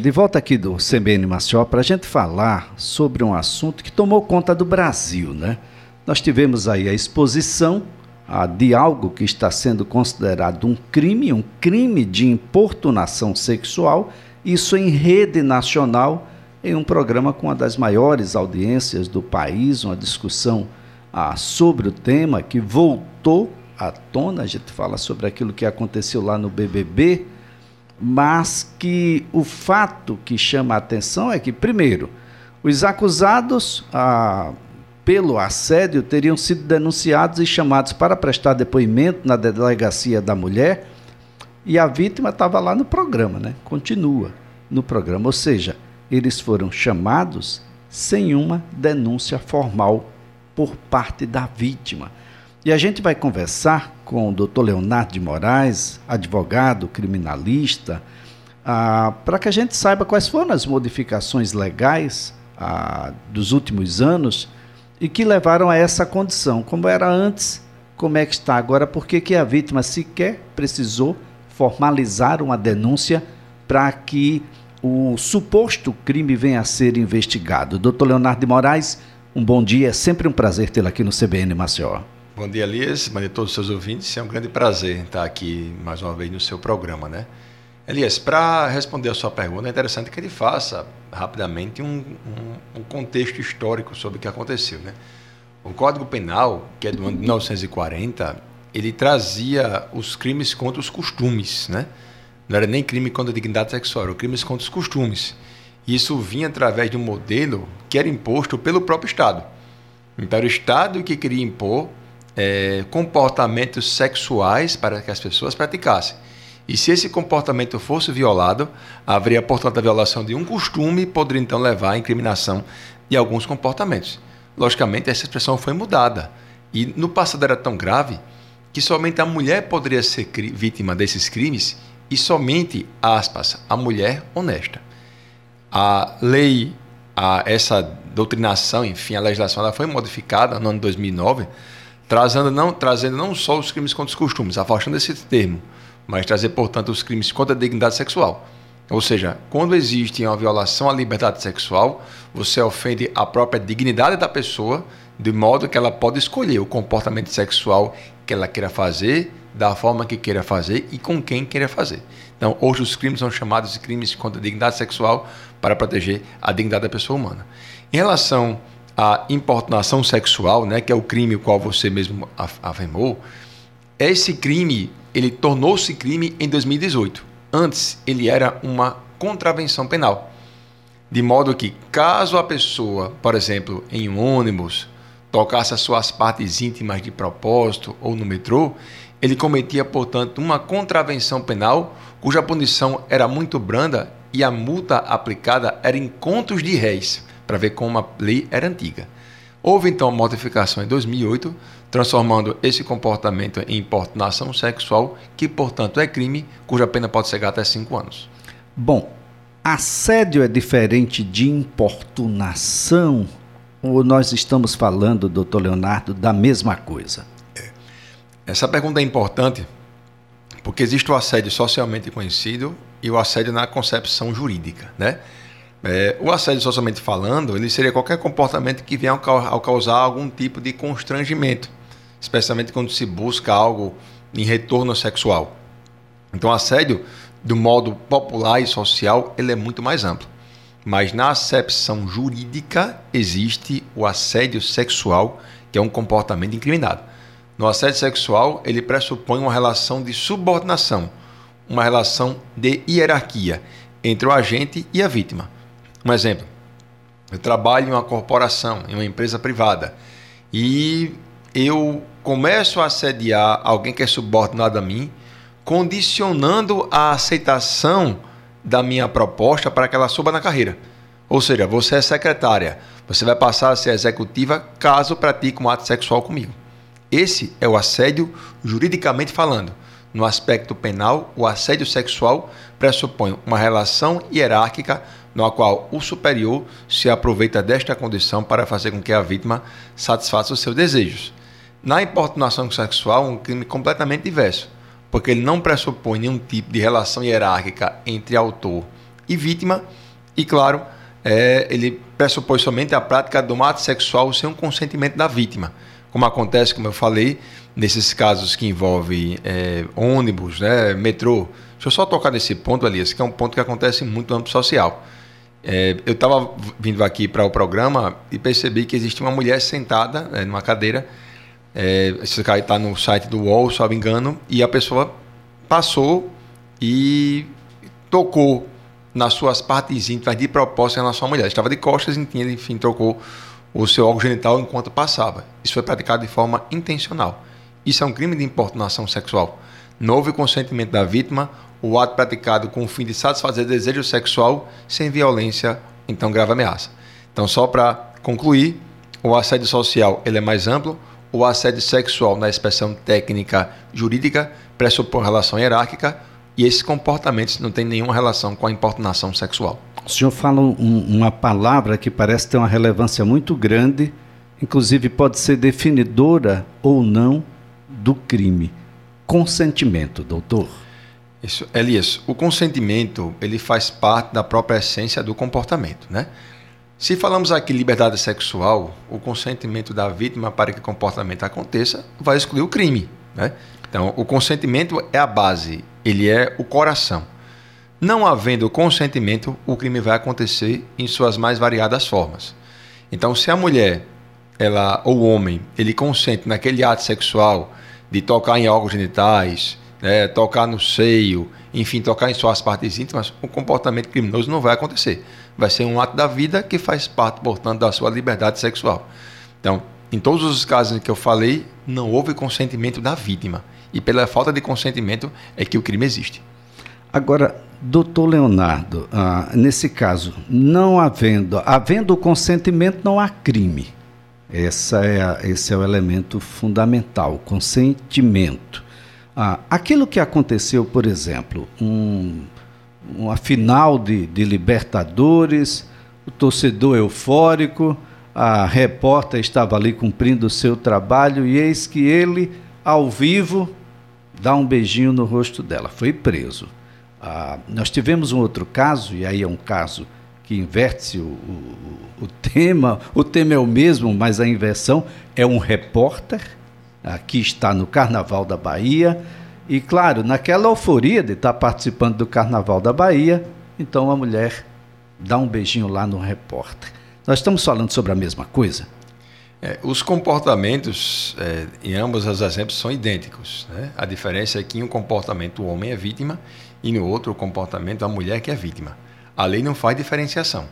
De volta aqui do CBN Maceió para a gente falar sobre um assunto que tomou conta do Brasil, né? Nós tivemos aí a exposição ah, de algo que está sendo considerado um crime, um crime de importunação sexual, isso em rede nacional, em um programa com uma das maiores audiências do país, uma discussão ah, sobre o tema que voltou à tona. A gente fala sobre aquilo que aconteceu lá no BBB mas que o fato que chama a atenção é que, primeiro, os acusados ah, pelo assédio teriam sido denunciados e chamados para prestar depoimento na delegacia da mulher e a vítima estava lá no programa, né? Continua no programa, ou seja, eles foram chamados sem uma denúncia formal por parte da vítima. E a gente vai conversar com o doutor Leonardo de Moraes, advogado, criminalista, ah, para que a gente saiba quais foram as modificações legais ah, dos últimos anos e que levaram a essa condição. Como era antes, como é que está agora, por que a vítima sequer precisou formalizar uma denúncia para que o suposto crime venha a ser investigado. Doutor Leonardo de Moraes, um bom dia, é sempre um prazer tê-lo aqui no CBN Maceió. Bom dia, Elias. Bom dia a todos os seus ouvintes. É um grande prazer estar aqui mais uma vez no seu programa, né? Elias, para responder a sua pergunta, é interessante que ele faça rapidamente um, um, um, contexto histórico sobre o que aconteceu, né? O Código Penal, que é do ano de 1940, ele trazia os crimes contra os costumes, né? Não era nem crime contra a dignidade sexual, era crimes contra os costumes. Isso vinha através de um modelo que era imposto pelo próprio Estado. Então, era o Estado que queria impor é, comportamentos sexuais para que as pessoas praticassem. E se esse comportamento fosse violado, haveria, portanto, a violação de um costume e poderia então levar à incriminação de alguns comportamentos. Logicamente, essa expressão foi mudada. E no passado era tão grave que somente a mulher poderia ser vítima desses crimes e somente, aspas, a mulher honesta. A lei, a, essa doutrinação, enfim, a legislação ela foi modificada no ano 2009 trazendo não, trazendo não só os crimes contra os costumes, afastando esse termo, mas trazer, portanto, os crimes contra a dignidade sexual. Ou seja, quando existe uma violação à liberdade sexual, você ofende a própria dignidade da pessoa, de modo que ela pode escolher o comportamento sexual que ela queira fazer, da forma que queira fazer e com quem queira fazer. Então, hoje os crimes são chamados de crimes contra a dignidade sexual para proteger a dignidade da pessoa humana. Em relação a importunação sexual, né, que é o crime qual você mesmo afirmou, esse crime ele tornou-se crime em 2018. Antes ele era uma contravenção penal. De modo que, caso a pessoa, por exemplo, em um ônibus, tocasse as suas partes íntimas de propósito ou no metrô, ele cometia, portanto, uma contravenção penal cuja punição era muito branda e a multa aplicada era em contos de réis para ver como a lei era antiga. Houve então modificação em 2008, transformando esse comportamento em importunação sexual, que portanto é crime, cuja pena pode chegar até 5 anos. Bom, assédio é diferente de importunação? Ou nós estamos falando, doutor Leonardo, da mesma coisa? É. Essa pergunta é importante porque existe o assédio socialmente conhecido e o assédio na concepção jurídica, né? É, o assédio socialmente falando, ele seria qualquer comportamento que venha ao causar algum tipo de constrangimento, especialmente quando se busca algo em retorno sexual. Então, assédio, do modo popular e social, ele é muito mais amplo. Mas na acepção jurídica existe o assédio sexual, que é um comportamento incriminado. No assédio sexual, ele pressupõe uma relação de subordinação, uma relação de hierarquia entre o agente e a vítima. Um exemplo, eu trabalho em uma corporação, em uma empresa privada, e eu começo a assediar alguém que é subordinado a mim, condicionando a aceitação da minha proposta para que ela suba na carreira. Ou seja, você é secretária, você vai passar a ser executiva caso pratique um ato sexual comigo. Esse é o assédio juridicamente falando. No aspecto penal, o assédio sexual pressupõe uma relação hierárquica no qual o superior se aproveita desta condição para fazer com que a vítima satisfaça os seus desejos. Na importunação sexual, um crime completamente diverso, porque ele não pressupõe nenhum tipo de relação hierárquica entre autor e vítima, e claro, é, ele pressupõe somente a prática do ato sexual sem o consentimento da vítima. Como acontece, como eu falei, nesses casos que envolvem é, ônibus, né, metrô. Deixa eu só tocar nesse ponto, Elias, que é um ponto que acontece muito no âmbito social. É, eu estava vindo aqui para o programa e percebi que existia uma mulher sentada né, numa cadeira. É, esse cara está no site do UOL, se não me engano, e a pessoa passou e tocou nas suas partes íntimas de propósito em relação à mulher. Estava de costas, enfim, trocou o seu órgão genital enquanto passava. Isso foi praticado de forma intencional. Isso é um crime de importunação sexual. Não houve consentimento da vítima, o ato praticado com o fim de satisfazer desejo sexual sem violência, então grave ameaça. Então, só para concluir, o assédio social ele é mais amplo, o assédio sexual, na expressão técnica jurídica, pressupõe relação hierárquica e esses comportamentos não têm nenhuma relação com a importunação sexual. O senhor fala um, uma palavra que parece ter uma relevância muito grande, inclusive pode ser definidora ou não do crime. Consentimento, doutor. Isso, Elias, o consentimento ele faz parte da própria essência do comportamento, né? Se falamos aqui liberdade sexual, o consentimento da vítima para que o comportamento aconteça vai excluir o crime, né? Então, o consentimento é a base, ele é o coração. Não havendo consentimento, o crime vai acontecer em suas mais variadas formas. Então, se a mulher, ela ou o homem, ele consente naquele ato sexual de tocar em órgãos genitais, né, tocar no seio, enfim, tocar em suas partes íntimas, o comportamento criminoso não vai acontecer. Vai ser um ato da vida que faz parte, portanto, da sua liberdade sexual. Então, em todos os casos em que eu falei, não houve consentimento da vítima. E pela falta de consentimento é que o crime existe. Agora, doutor Leonardo, ah, nesse caso, não havendo, havendo consentimento, não há crime. Essa é a, esse é o elemento fundamental, consentimento. Ah, aquilo que aconteceu, por exemplo, um, uma final de, de Libertadores, o torcedor eufórico, a repórter estava ali cumprindo o seu trabalho e eis que ele, ao vivo, dá um beijinho no rosto dela. Foi preso. Ah, nós tivemos um outro caso, e aí é um caso que inverte o, o, o, tema. O tema é o mesmo, mas a inversão é um repórter que está no Carnaval da Bahia. E, claro, naquela euforia de estar participando do Carnaval da Bahia, então a mulher dá um beijinho lá no repórter. Nós estamos falando sobre a mesma coisa? É, os comportamentos é, em ambos os exemplos são idênticos. Né? A diferença é que em um comportamento o homem é vítima e no outro o comportamento a mulher que é vítima. A lei não faz diferenciação.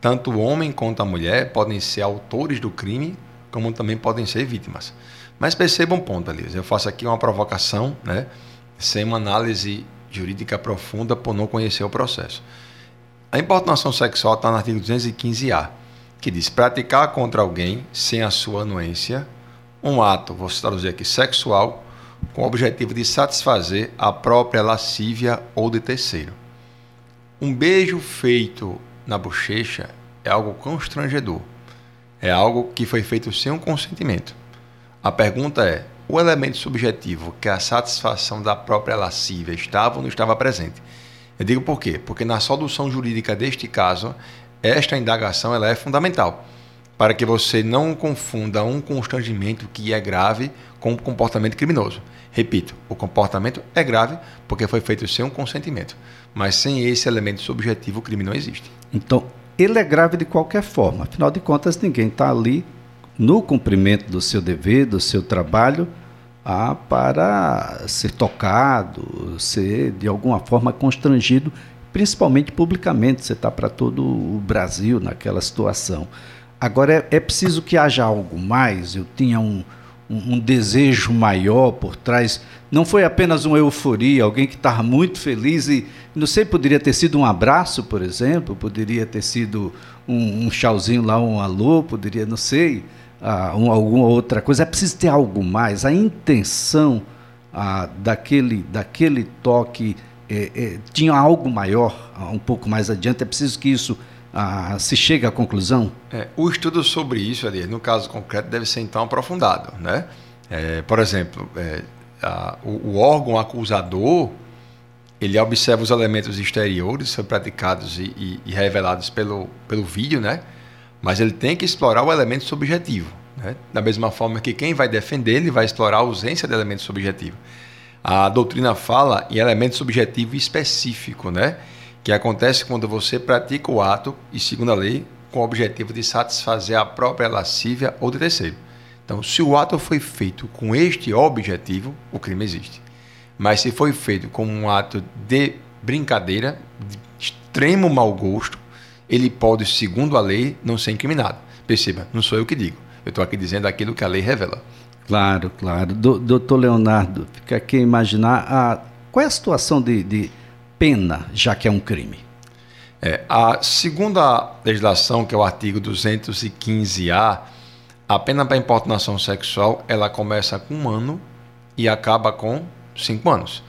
Tanto o homem quanto a mulher podem ser autores do crime, como também podem ser vítimas. Mas perceba um ponto, Alice. Eu faço aqui uma provocação, né? sem uma análise jurídica profunda por não conhecer o processo. A importunação sexual está no artigo 215-A que diz praticar contra alguém sem a sua anuência um ato, vou traduzir aqui, sexual, com o objetivo de satisfazer a própria lascívia ou de terceiro. Um beijo feito na bochecha é algo constrangedor. É algo que foi feito sem um consentimento. A pergunta é: o elemento subjetivo, que é a satisfação da própria lascívia, estava ou não estava presente? Eu digo por quê? Porque na solução jurídica deste caso, esta indagação ela é fundamental para que você não confunda um constrangimento que é grave com um comportamento criminoso. Repito, o comportamento é grave porque foi feito sem um consentimento, mas sem esse elemento subjetivo o crime não existe. Então, ele é grave de qualquer forma. Afinal de contas, ninguém está ali no cumprimento do seu dever, do seu trabalho, ah, para ser tocado, ser de alguma forma constrangido principalmente publicamente, você está para todo o Brasil naquela situação. Agora, é, é, preciso que haja algo mais, eu tinha um, um, um, desejo maior por trás, não foi apenas uma euforia, alguém que estava muito feliz e, não sei, poderia ter sido um abraço, por exemplo, poderia ter sido um, um chauzinho lá, um alô, poderia, não sei, ah, um, alguma outra coisa, é preciso ter algo mais, a intenção ah, daquele, daquele toque é, é, tinha algo maior um pouco mais adiante? É preciso que isso ah, se chegue à conclusão? É, o estudo sobre isso, ali, no caso concreto, deve ser então aprofundado. Né? É, por exemplo, é, a, o, o, órgão acusador ele observa os elementos exteriores são praticados e, e, e, revelados pelo, pelo vídeo, né? Mas ele tem que explorar o elemento subjetivo, né? Da mesma forma que quem vai defender, ele vai explorar a ausência de elemento subjetivo. A doutrina fala em elemento subjetivo específico, né? Que acontece quando você pratica o ato, e segundo a lei, com o objetivo de satisfazer a própria lascívia ou de terceiro. Então, se o ato foi feito com este objetivo, o crime existe. Mas se foi feito como um ato de brincadeira, de extremo mau gosto, ele pode, segundo a lei, não ser incriminado. Perceba, não sou eu que digo. Eu estou aqui dizendo aquilo que a lei revela. Claro, claro. doutor Leonardo, fica aqui imaginar a, qual é a situação de, de pena, já que é um crime? É, a segunda legislação, que é o artigo 215A, a pena para importunação sexual, ela começa com um ano e acaba com cinco anos.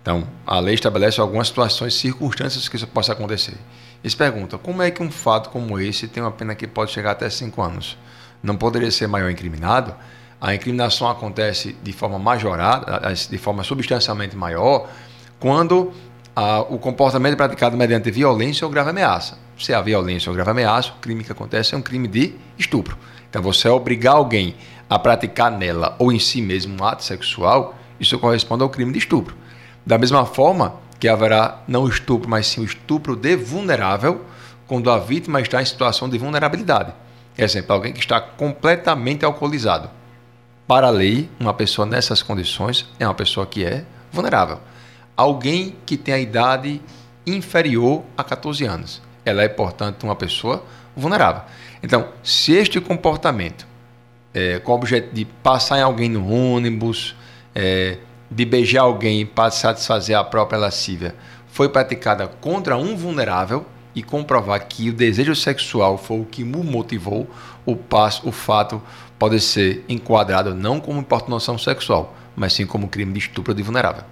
Então, a lei estabelece algumas situações, circunstâncias que isso possa acontecer. E se pergunta, como é que um fato como esse tem uma pena que pode chegar até cinco anos? Não poderia ser maior incriminado? A incriminação acontece de forma majorada, de forma substancialmente maior, quando o comportamento praticado mediante violência ou grave ameaça. Se há violência ou grave ameaça, o crime que acontece é um crime de estupro. Então, você obrigar alguém a praticar nela ou em si mesmo um ato sexual, isso corresponde ao crime de estupro. Da mesma forma que haverá não estupro, mas sim o estupro de vulnerável, quando a vítima está em situação de vulnerabilidade. Exemplo, alguém que está completamente alcoolizado. Para a lei, uma pessoa nessas condições é uma pessoa que é vulnerável. Alguém que tem a idade inferior a 14 anos. Ela é, portanto, uma pessoa vulnerável. Então, se este comportamento, é, com o objeto de passar em alguém no ônibus, é, de beijar alguém para satisfazer a própria lascívia foi praticada contra um vulnerável e comprovar que o desejo sexual foi o que o motivou, o passo, o fato pode ser enquadrado não como importunação sexual, mas sim como crime de estupro de vulnerável.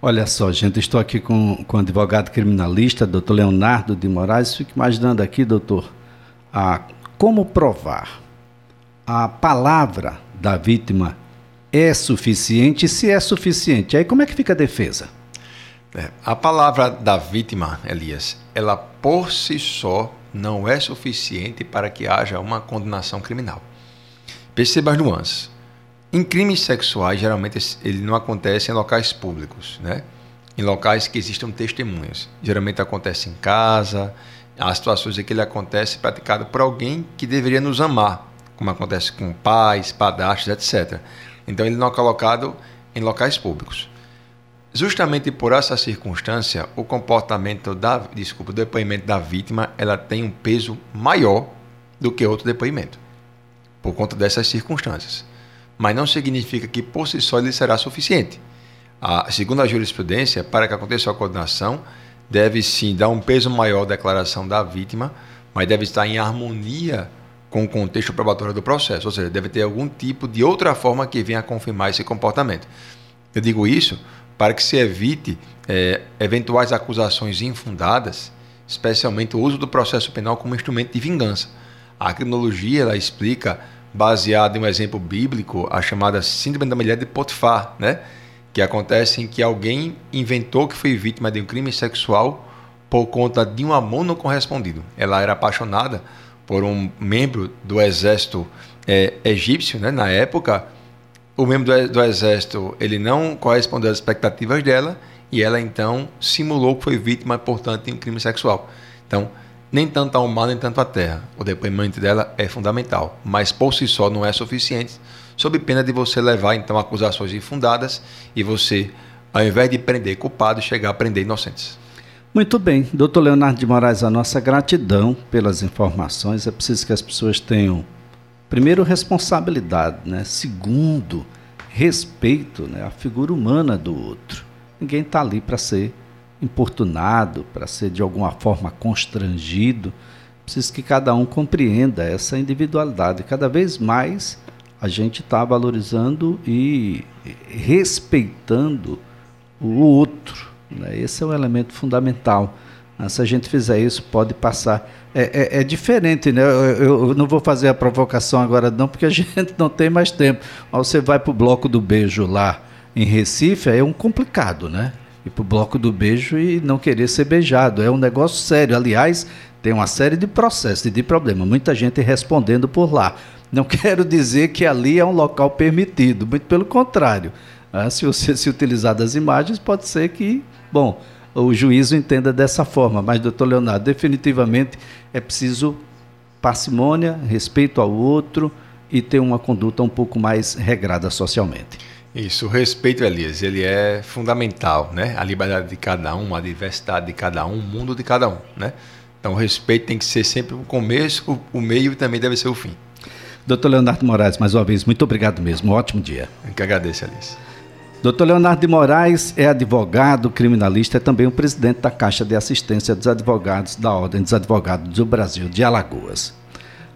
Olha só, gente, estou aqui com, com o advogado criminalista, doutor Leonardo de Moraes. Fico imaginando aqui, doutor, a, como provar a palavra da vítima é suficiente? Se é suficiente, aí como é que fica a defesa? É, a palavra da vítima, Elias, ela por si só não é suficiente para que haja uma condenação criminal. Perceba as nuances. Em crimes sexuais, geralmente ele não acontece em locais públicos, né? Em locais que existam testemunhas. Geralmente acontece em casa, há situações em que ele acontece praticado por alguém que deveria nos amar, como acontece com pais, padastros, etc. Então ele não é colocado em locais públicos. Justamente por essa circunstância, o comportamento da, desculpa, o depoimento da vítima, ela tem um peso maior do que outro depoimento, por conta dessas circunstâncias. Mas não significa que por si só ele será suficiente. A, segundo a jurisprudência, para que aconteça a condenação, deve sim dar um peso maior à declaração da vítima, mas deve estar em harmonia com o contexto probatório do processo, ou seja, deve ter algum tipo de outra forma que venha confirmar esse comportamento. Eu digo isso para que se evite é, eventuais acusações infundadas, especialmente o uso do processo penal como instrumento de vingança. A criminologia ela explica, baseada em um exemplo bíblico, a chamada síndrome da mulher de Potifar, né? que acontece em que alguém inventou que foi vítima de um crime sexual por conta de um amor não correspondido. Ela era apaixonada por um membro do exército é, egípcio, né? na época, o membro do, do exército ele não correspondeu às expectativas dela e ela então simulou que foi vítima, portanto, de um crime sexual. Então, nem tanto ao mar, nem tanto à terra. O depoimento dela é fundamental, mas por si só não é suficiente, sob pena de você levar então acusações infundadas e você, ao invés de prender culpados, chegar a prender inocentes. Muito bem, doutor Leonardo de Moraes, a nossa gratidão pelas informações. É preciso que as pessoas tenham, primeiro, responsabilidade, né? segundo, respeito né? à figura humana do outro. Ninguém está ali para ser importunado, para ser de alguma forma constrangido. Preciso que cada um compreenda essa individualidade. Cada vez mais a gente está valorizando e respeitando o outro? Esse é o elemento fundamental. Ah, se a gente fizer isso, pode passar. É, é, é diferente, né? Eu, eu, não vou fazer a provocação agora, não, porque a gente não tem mais tempo. Mas você vai para o bloco do beijo lá em Recife, é um complicado, né? ir para o bloco do beijo e não querer ser beijado. É um negócio sério. Aliás, tem uma série de processos e de problemas. Muita gente respondendo por lá. Não quero dizer que ali é um local permitido, muito pelo contrário. Ah, se você se utilizar das imagens, pode ser que, bom, o juízo entenda dessa forma. Mas, doutor Leonardo, definitivamente é preciso parcimônia, respeito ao outro e ter uma conduta um pouco mais regrada socialmente. Isso, o respeito, Elias, ele é fundamental, né? A liberdade de cada um, a diversidade de cada um, o mundo de cada um, né? Então, o respeito tem que ser sempre o começo, o, meio e também deve ser o fim. Doutor Leonardo Moraes, mais uma vez, muito obrigado mesmo. Um ótimo dia. Eu que agradeço, Alice. Doutor Leonardo de Moraes é advogado, criminalista, é também o presidente da Caixa de Assistência dos Advogados da Ordem dos Advogados do Brasil de Alagoas.